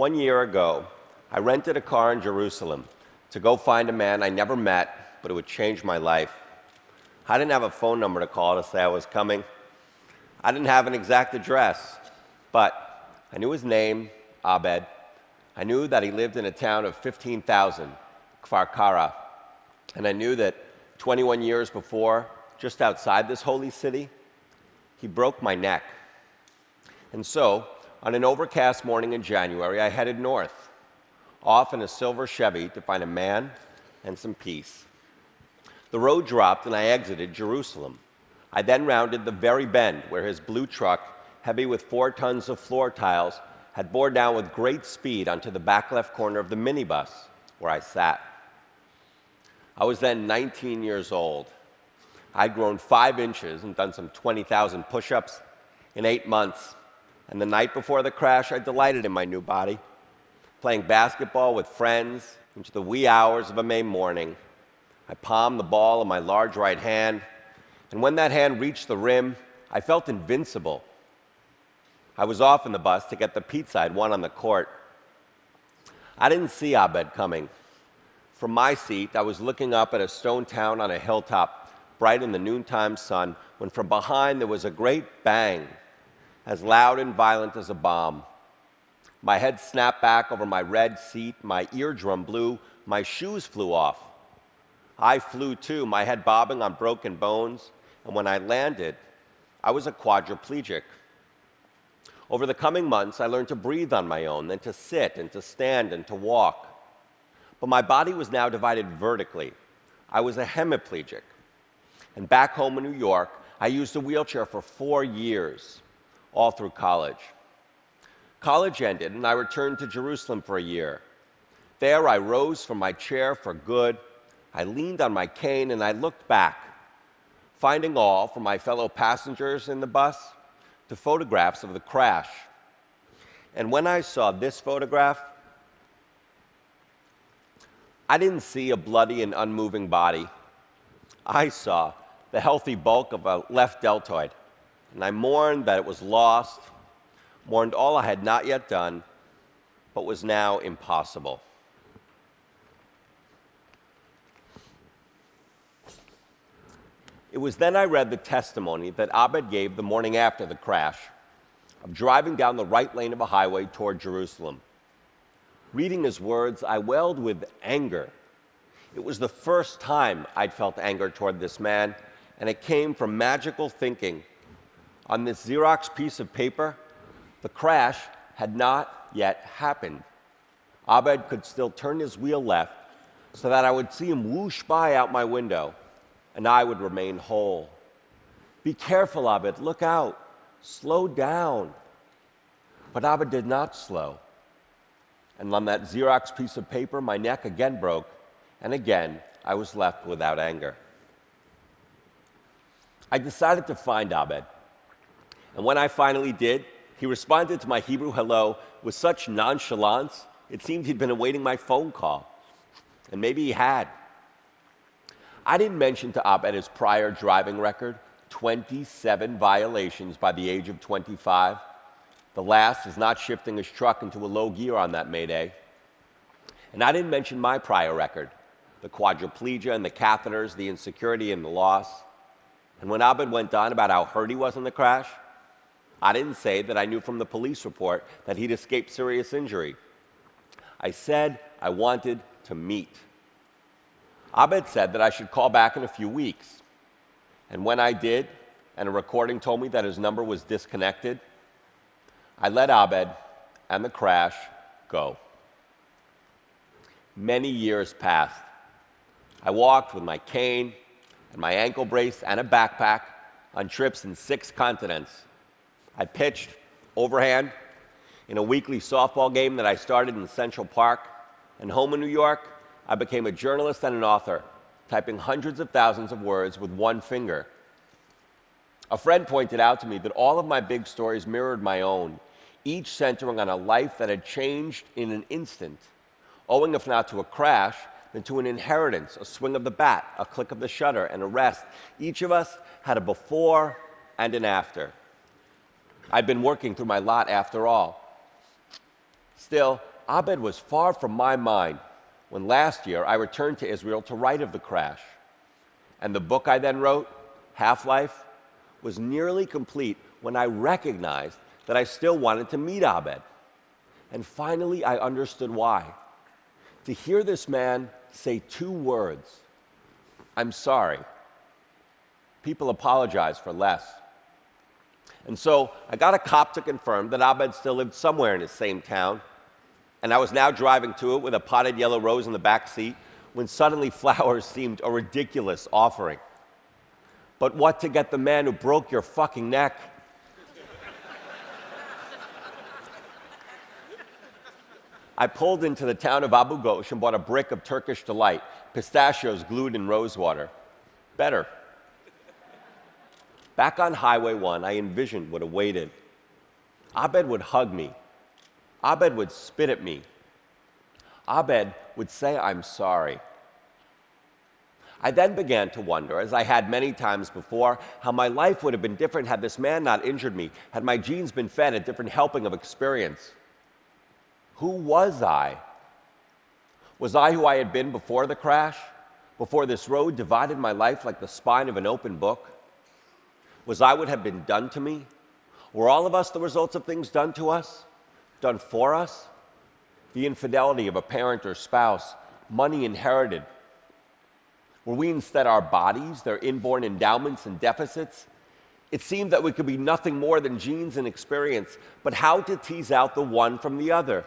One year ago, I rented a car in Jerusalem to go find a man I never met, but it would change my life. I didn't have a phone number to call to say I was coming. I didn't have an exact address, but I knew his name, Abed. I knew that he lived in a town of 15,000, Kfar Kara. And I knew that 21 years before, just outside this holy city, he broke my neck. And so, on an overcast morning in January, I headed north, off in a silver Chevy to find a man and some peace. The road dropped and I exited Jerusalem. I then rounded the very bend where his blue truck, heavy with four tons of floor tiles, had bore down with great speed onto the back left corner of the minibus where I sat. I was then 19 years old. I'd grown five inches and done some 20,000 push ups in eight months. And the night before the crash, I delighted in my new body, playing basketball with friends into the wee hours of a May morning. I palmed the ball in my large right hand, and when that hand reached the rim, I felt invincible. I was off in the bus to get the pizza I'd won on the court. I didn't see Abed coming. From my seat, I was looking up at a stone town on a hilltop, bright in the noontime sun, when from behind there was a great bang, as loud and violent as a bomb. My head snapped back over my red seat, my eardrum blew, my shoes flew off. I flew too, my head bobbing on broken bones, and when I landed, I was a quadriplegic. Over the coming months, I learned to breathe on my own, then to sit and to stand and to walk. But my body was now divided vertically. I was a hemiplegic. And back home in New York, I used a wheelchair for four years, all through college. College ended, and I returned to Jerusalem for a year. There, I rose from my chair for good I leaned on my cane and I looked back, finding all from my fellow passengers in the bus to photographs of the crash. And when I saw this photograph, I didn't see a bloody and unmoving body. I saw the healthy bulk of a left deltoid, and I mourned that it was lost, mourned all I had not yet done, but was now impossible. It was then I read the testimony that Abed gave the morning after the crash of driving down the right lane of a highway toward Jerusalem. Reading his words, I welled with anger. It was the first time I'd felt anger toward this man, and it came from magical thinking. On this Xerox piece of paper, the crash had not yet happened. Abed could still turn his wheel left so that I would see him whoosh by out my window and I would remain whole. Be careful, Abed. Look out. Slow down. But Abed did not slow. And on that Xerox piece of paper, my neck again broke, and again I was left without anger. I decided to find Abed. And when I finally did, he responded to my Hebrew hello with such nonchalance, it seemed he'd been awaiting my phone call. And maybe he had. I didn't mention to Abed his prior driving record 27 violations by the age of 25. The last is not shifting his truck into a low gear on that Mayday. And I didn't mention my prior record the quadriplegia and the catheters, the insecurity and the loss. And when Abed went on about how hurt he was in the crash, I didn't say that I knew from the police report that he'd escaped serious injury. I said I wanted to meet. Abed said that I should call back in a few weeks. And when I did, and a recording told me that his number was disconnected, I let Abed and the crash go. Many years passed. I walked with my cane and my ankle brace and a backpack on trips in six continents. I pitched overhand in a weekly softball game that I started in Central Park. And home in New York, I became a journalist and an author, typing hundreds of thousands of words with one finger. A friend pointed out to me that all of my big stories mirrored my own, each centering on a life that had changed in an instant, owing, if not to a crash, then to an inheritance, a swing of the bat, a click of the shutter, an arrest. Each of us had a before and an after. I'd been working through my lot after all. Still, Abed was far from my mind when last year I returned to Israel to write of the crash. And the book I then wrote, Half Life, was nearly complete when I recognized that I still wanted to meet Abed. And finally, I understood why. To hear this man say two words, I'm sorry, people apologize for less. And so I got a cop to confirm that Abed still lived somewhere in his same town. And I was now driving to it with a potted yellow rose in the back seat when suddenly flowers seemed a ridiculous offering. But what to get the man who broke your fucking neck? I pulled into the town of Abu Ghosh and bought a brick of Turkish delight, pistachios glued in rosewater. Better. Back on Highway 1, I envisioned what awaited. Abed would hug me. Abed would spit at me. Abed would say, I'm sorry. I then began to wonder, as I had many times before, how my life would have been different had this man not injured me, had my genes been fed a different helping of experience. Who was I? Was I who I had been before the crash? Before this road divided my life like the spine of an open book? Was I what had been done to me? Were all of us the results of things done to us? Done for us? The infidelity of a parent or spouse, money inherited. Were we instead our bodies, their inborn endowments and deficits? It seemed that we could be nothing more than genes and experience, but how to tease out the one from the other?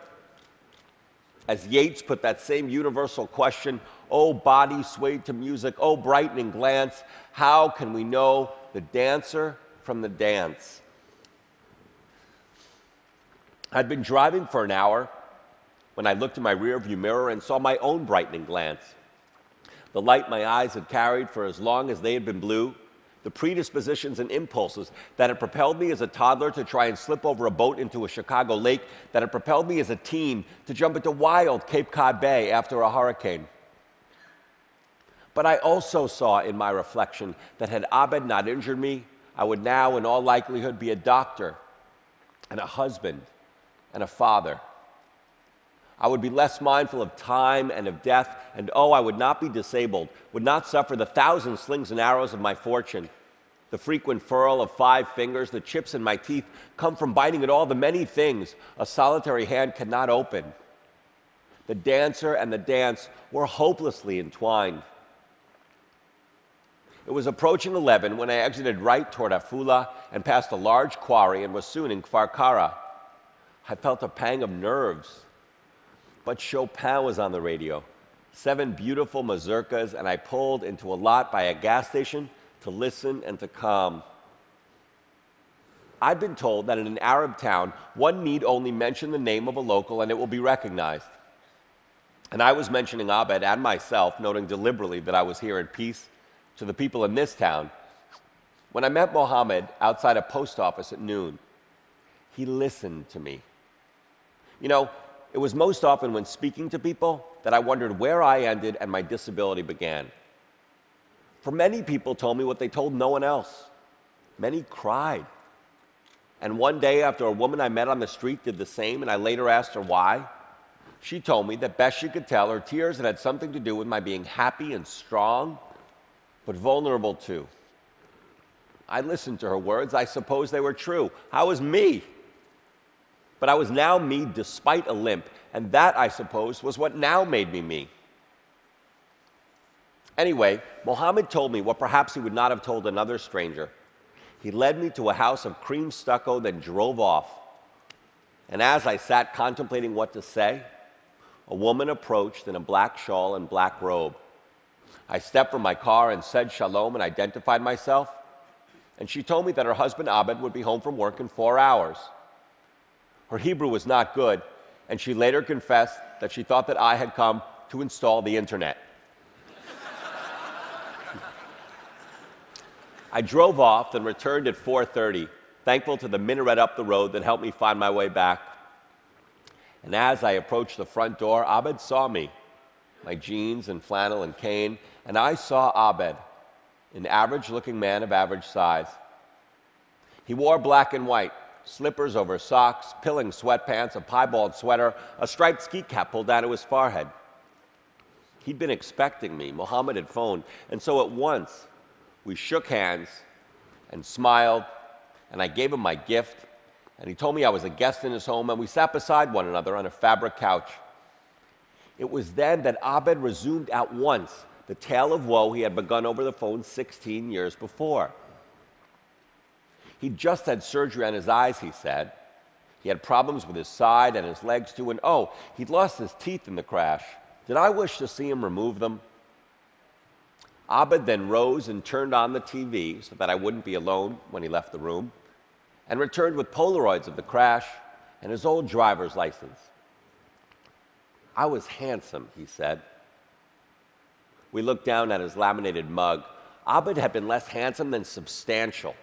As Yeats put that same universal question, oh, body swayed to music, oh, brightening glance, how can we know the dancer from the dance? I'd been driving for an hour when I looked in my rearview mirror and saw my own brightening glance. The light my eyes had carried for as long as they had been blue the predispositions and impulses that had propelled me as a toddler to try and slip over a boat into a Chicago lake, that had propelled me as a teen to jump into wild Cape Cod Bay after a hurricane. But I also saw in my reflection that had Abed not injured me, I would now, in all likelihood, be a doctor and a husband and a father. I would be less mindful of time and of death, and oh, I would not be disabled, would not suffer the thousand slings and arrows of my fortune. The frequent furl of five fingers, the chips in my teeth come from biting at all the many things a solitary hand cannot open. The dancer and the dance were hopelessly entwined. It was approaching 11 when I exited right toward Afula and passed a large quarry and was soon in Kfar Kara. I felt a pang of nerves but Chopin was on the radio. Seven beautiful mazurkas, and I pulled into a lot by a gas station to listen and to calm. I've been told that in an Arab town, one need only mention the name of a local and it will be recognized. And I was mentioning Abed and myself, noting deliberately that I was here in peace to the people in this town. When I met Mohammed outside a post office at noon, he listened to me. You know, it was most often when speaking to people that I wondered where I ended and my disability began. For many people told me what they told no one else. Many cried. And one day, after a woman I met on the street did the same, and I later asked her why, she told me that best she could tell, her tears had had something to do with my being happy and strong, but vulnerable too. I listened to her words. I suppose they were true. I was me. But I was now me despite a limp, and that, I suppose, was what now made me me. Anyway, Mohammed told me what perhaps he would not have told another stranger. He led me to a house of cream stucco, then drove off. And as I sat contemplating what to say, a woman approached in a black shawl and black robe. I stepped from my car and said shalom and identified myself. And she told me that her husband Abed would be home from work in four hours. Her Hebrew was not good, and she later confessed that she thought that I had come to install the internet. I drove off and returned at 4:30, thankful to the minaret up the road that helped me find my way back. And as I approached the front door, Abed saw me, my jeans and flannel and cane, and I saw Abed, an average looking man of average size. He wore black and white, slippers over socks, pilling sweatpants, a piebald sweater, a striped ski cap pulled down to his forehead. He'd been expecting me. Mohammed had phoned. And so at once, we shook hands and smiled, and I gave him my gift. And he told me I was a guest in his home, and we sat beside one another on a fabric couch. It was then that Abed resumed at once the tale of woe he had begun over the phone 16 years before. He'd just had surgery on his eyes, he said. He had problems with his side and his legs too, and oh, he'd lost his teeth in the crash. Did I wish to see him remove them? Abed then rose and turned on the TV so that I wouldn't be alone when he left the room, and returned with Polaroids of the crash and his old driver's license. I was handsome, he said. We looked down at his laminated mug. Abed had been less handsome than substantial,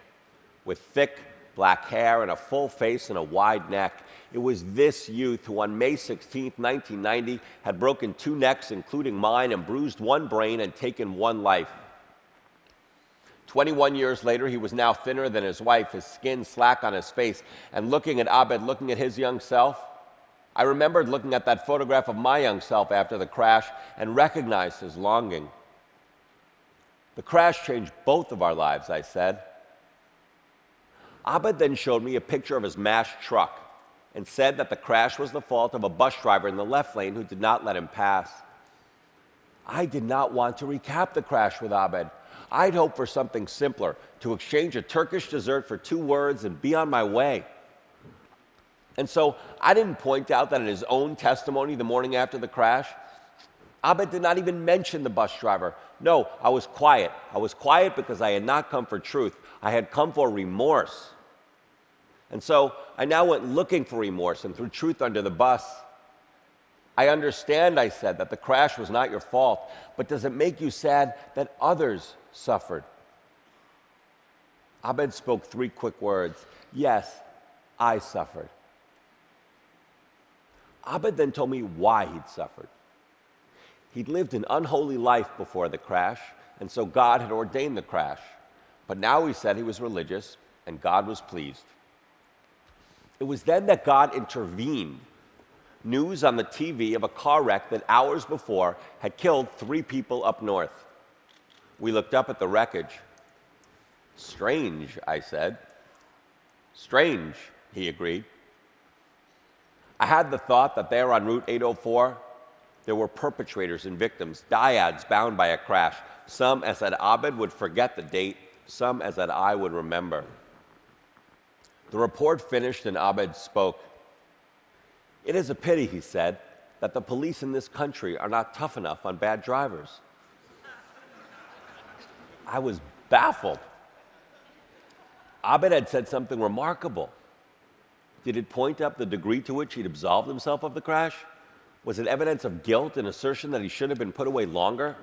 with thick black hair and a full face and a wide neck. It was this youth who, on May 16, 1990, had broken two necks, including mine, and bruised one brain and taken one life. 21 years later, he was now thinner than his wife, his skin slack on his face, and looking at Abed, looking at his young self. I remembered looking at that photograph of my young self after the crash and recognized his longing. The crash changed both of our lives, I said. Abed then showed me a picture of his mashed truck and said that the crash was the fault of a bus driver in the left lane who did not let him pass. I did not want to recap the crash with Abed. I'd hoped for something simpler to exchange a Turkish dessert for two words and be on my way. And so I didn't point out that in his own testimony the morning after the crash, Abed did not even mention the bus driver. No, I was quiet. I was quiet because I had not come for truth. I had come for remorse. And so I now went looking for remorse and threw truth under the bus. I understand, I said, that the crash was not your fault, but does it make you sad that others suffered? Abed spoke three quick words Yes, I suffered. Abed then told me why he'd suffered. He'd lived an unholy life before the crash, and so God had ordained the crash. But now he said he was religious, and God was pleased. It was then that God intervened. News on the TV of a car wreck that hours before had killed three people up north. We looked up at the wreckage. Strange, I said. Strange, he agreed. I had the thought that there on Route 804, there were perpetrators and victims, dyads bound by a crash. Some, as that Abed would forget the date, some as that I would remember. The report finished and Abed spoke. It is a pity, he said, that the police in this country are not tough enough on bad drivers. I was baffled. Abed had said something remarkable. Did it point up the degree to which he'd absolved himself of the crash? Was it evidence of guilt and assertion that he should have been put away longer?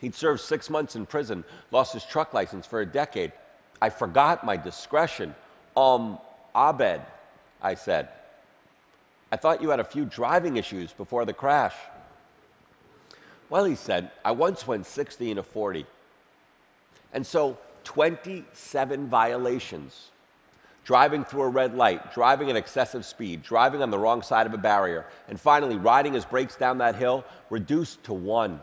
He'd served six months in prison, lost his truck license for a decade. I forgot my discretion. Um, Abed, I said. I thought you had a few driving issues before the crash. Well, he said, I once went 60 and a 40. And so 27 violations driving through a red light, driving at excessive speed, driving on the wrong side of a barrier, and finally riding his brakes down that hill reduced to one.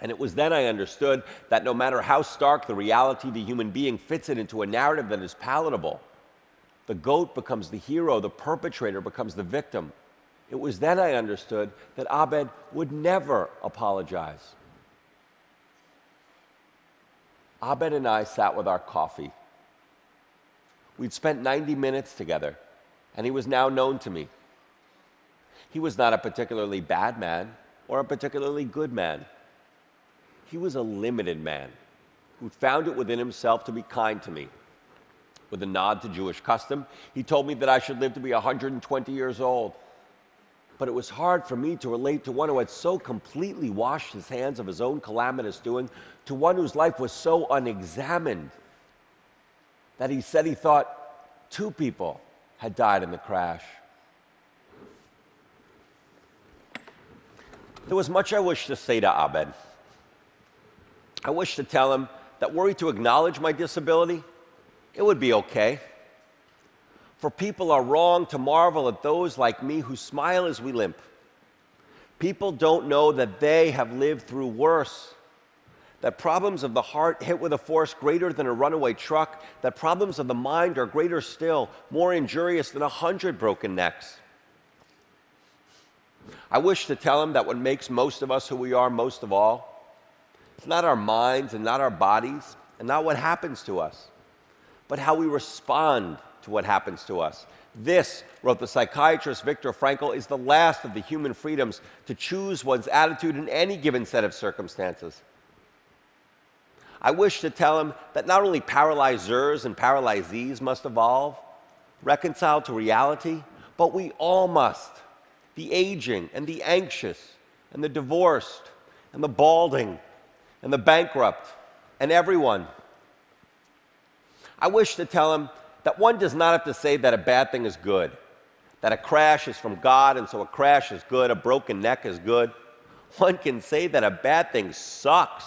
And it was then I understood that no matter how stark the reality of the human being fits it into a narrative that is palatable, the goat becomes the hero, the perpetrator becomes the victim. It was then I understood that Abed would never apologize. Abed and I sat with our coffee We'd spent 90 minutes together, and he was now known to me. He was not a particularly bad man or a particularly good man. He was a limited man who'd found it within himself to be kind to me. With a nod to Jewish custom, he told me that I should live to be 120 years old. But it was hard for me to relate to one who had so completely washed his hands of his own calamitous doing to one whose life was so unexamined that he said he thought two people had died in the crash. There was much I wished to say to Abed. I wished to tell him that were he to acknowledge my disability, it would be okay. For people are wrong to marvel at those like me who smile as we limp. People don't know that they have lived through worse. That problems of the heart hit with a force greater than a runaway truck. That problems of the mind are greater still, more injurious than a hundred broken necks. I wish to tell him that what makes most of us who we are most of all, it's not our minds and not our bodies and not what happens to us, but how we respond to what happens to us. This, wrote the psychiatrist Viktor Frankl, is the last of the human freedoms to choose one's attitude in any given set of circumstances. I wish to tell him that not only paralyzers and paralyzees must evolve, reconcile to reality, but we all must. The aging and the anxious and the divorced and the balding and the bankrupt and everyone. I wish to tell him that one does not have to say that a bad thing is good, that a crash is from God and so a crash is good, a broken neck is good. One can say that a bad thing sucks,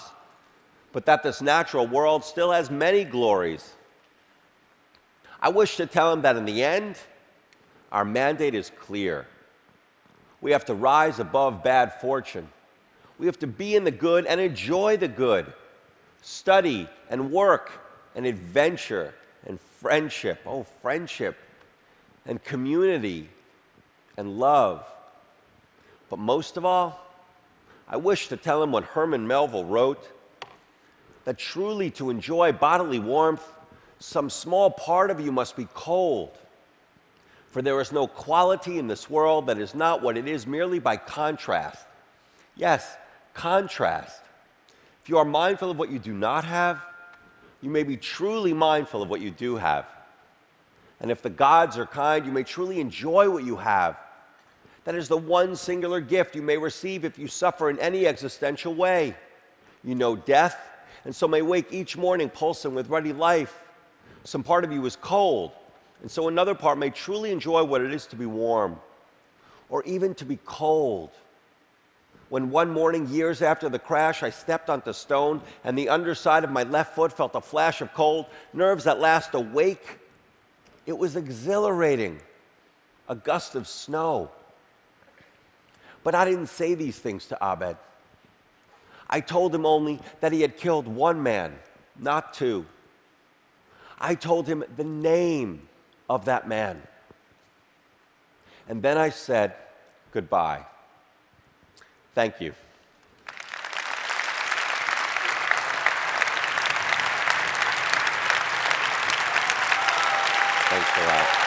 but that this natural world still has many glories. I wish to tell him that in the end, our mandate is clear. We have to rise above bad fortune. We have to be in the good and enjoy the good, study and work and adventure and friendship. Oh, friendship and community and love. But most of all, I wish to tell him what Herman Melville wrote that truly to enjoy bodily warmth, some small part of you must be cold. For there is no quality in this world that is not what it is merely by contrast. Yes, contrast. If you are mindful of what you do not have, you may be truly mindful of what you do have. And if the gods are kind, you may truly enjoy what you have. That is the one singular gift you may receive if you suffer in any existential way. You know death, and so may wake each morning pulsing with ready life. Some part of you is cold, and so another part may truly enjoy what it is to be warm, or even to be cold when one morning, years after the crash, I stepped onto stone and the underside of my left foot felt a flash of cold, nerves at last awake. It was exhilarating, a gust of snow. But I didn't say these things to Abed. I told him only that he had killed one man, not two. I told him the name of that man. And then I said goodbye. Thank you. Thanks a lot.